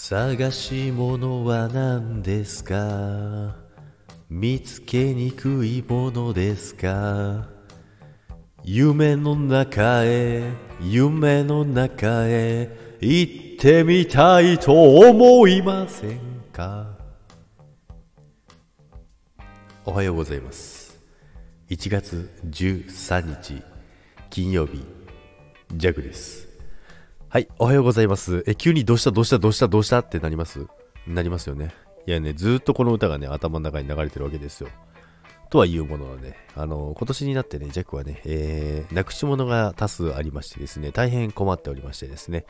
探し物は何ですか？見つけにくいものですか？夢の中へ夢の中へ行ってみたいと思いませんか？おはようございます。1月13日金曜日ジャグです。はい、おはようございます。え、急にどうしたどうしたどうしたどうしたってなります？なりますよね。いやね、ずっとこの歌がね、頭の中に流れてるわけですよ。とはいうもののね、あの、今年になってね、ジャックはね、えー、なくし物が多数ありましてですね、大変困っておりましてですね、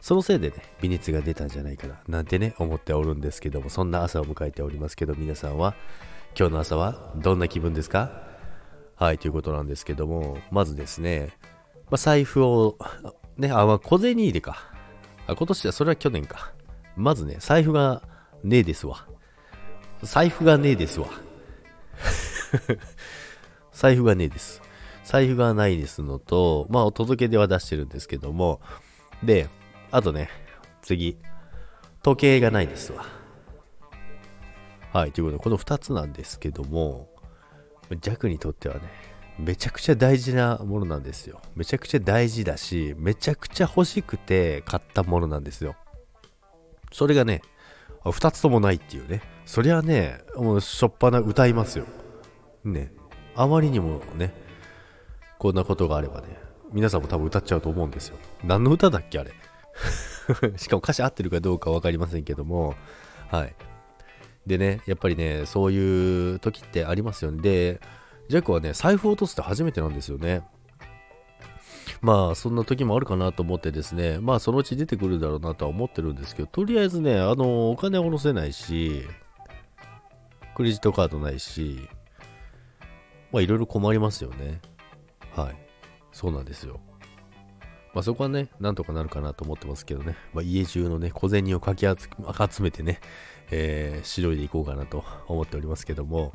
そのせいでね、微熱が出たんじゃないかな、なんてね、思っておるんですけども、そんな朝を迎えておりますけど、皆さんは、今日の朝はどんな気分ですか？はい、ということなんですけども、まずですね、まあ、財布をね、あ、まあ、小銭入れか。あ、今年は、それは去年か。まずね、財布がねえですわ。財布がねえですわ。財布がねえです。財布がないですのと、まあ、お届けでは出してるんですけども、で、あとね、次、時計がないですわ。はい、ということで、この2つなんですけども、弱にとってはね、めちゃくちゃ大事なものなんですよ。めちゃくちゃ大事だし、めちゃくちゃ欲しくて買ったものなんですよ。それがね、2つともないっていうね。そりゃね、もうしょっぱな歌いますよ。ね。あまりにもね、こんなことがあればね、皆さんも多分歌っちゃうと思うんですよ。何の歌だっけあれ。しかも歌詞合ってるかどうか分かりませんけども、はい。でね、やっぱりね、そういう時ってありますよね。で、ジャックはね、財布を落とすって初めてなんですよね。まあ、そんな時もあるかなと思ってですね、まあ、そのうち出てくるだろうなとは思ってるんですけど、とりあえずね、あの、お金下ろせないし、クレジットカードないし、まあ、いろいろ困りますよね。はい。そうなんですよ。まあ、そこはね、なんとかなるかなと思ってますけどね、まあ、家中のね、小銭をかき集めてね、えー、しのいでいこうかなと思っておりますけども、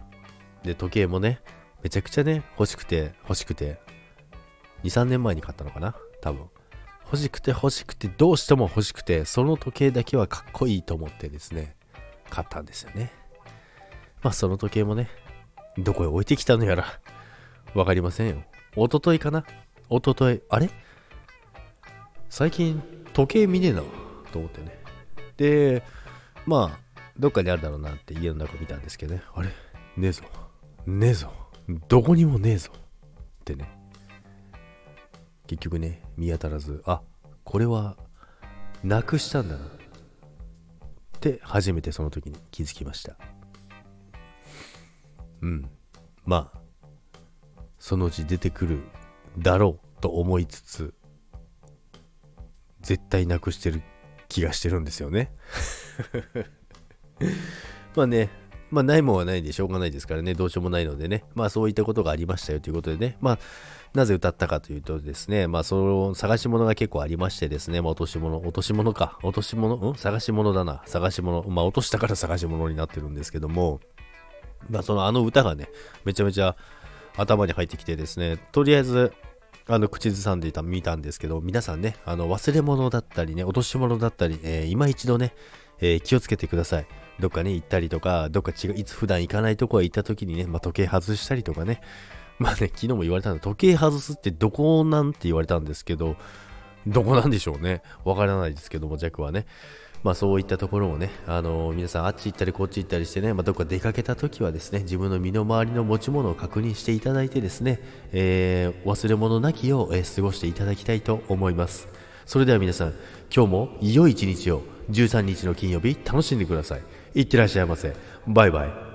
で、時計もね、めちゃくちゃね、欲しくて欲しくて、2、3年前に買ったのかな？多分。欲しくて欲しくて、どうしても欲しくて、その時計だけはかっこいいと思ってですね、買ったんですよね。まあその時計もね、どこへ置いてきたのやら、わかりませんよ。おとといかな？おととい、あれ？最近時計見ねえな、と思ってね。で、まあ、どっかにあるだろうなって家の中見たんですけどね。あれ？ねえぞ。ねえぞ。どこにもねえぞ。ってね。結局ね見当たらずあこれはなくしたんだな。って初めてその時に気づきました。うん。まあそのうち出てくるだろうと思いつつ絶対なくしてる気がしてるんですよね。まあねまあ、ないもんはないでしょうがないですからね、どうしようもないのでね、まあ、そういったことがありましたよということでね、まあ、なぜ歌ったかというとですね、まあ、その探し物が結構ありましてですね、まあ、落とし物、落とし物か、落とし物、うん？探し物だな、探し物、まあ、落としたから探し物になってるんですけども、まあ、そのあの歌がね、めちゃめちゃ頭に入ってきてですね、とりあえず、あの、口ずさんでいた、見たんですけど、皆さんね、あの、忘れ物だったりね、落とし物だったり、えー、今一度ね、えー、気をつけてください。どっかね、行ったりとか、どっか違う、いつ普段行かないとこへ行った時にね、まあ、時計外したりとかね、まあね、昨日も言われたんで、時計外すってどこなんて言われたんですけど、どこなんでしょうね。わからないですけども、弱はね。まあそういったところをね、あのー、皆さんあっち行ったりこっち行ったりしてね、まあ、どっか出かけた時はですね、自分の身の回りの持ち物を確認していただいてですね、えー、忘れ物なきよう、えー、過ごしていただきたいと思います。それでは皆さん、今日も良い一日を13日の金曜日楽しんでください。いってらっしゃいませ。バイバイ。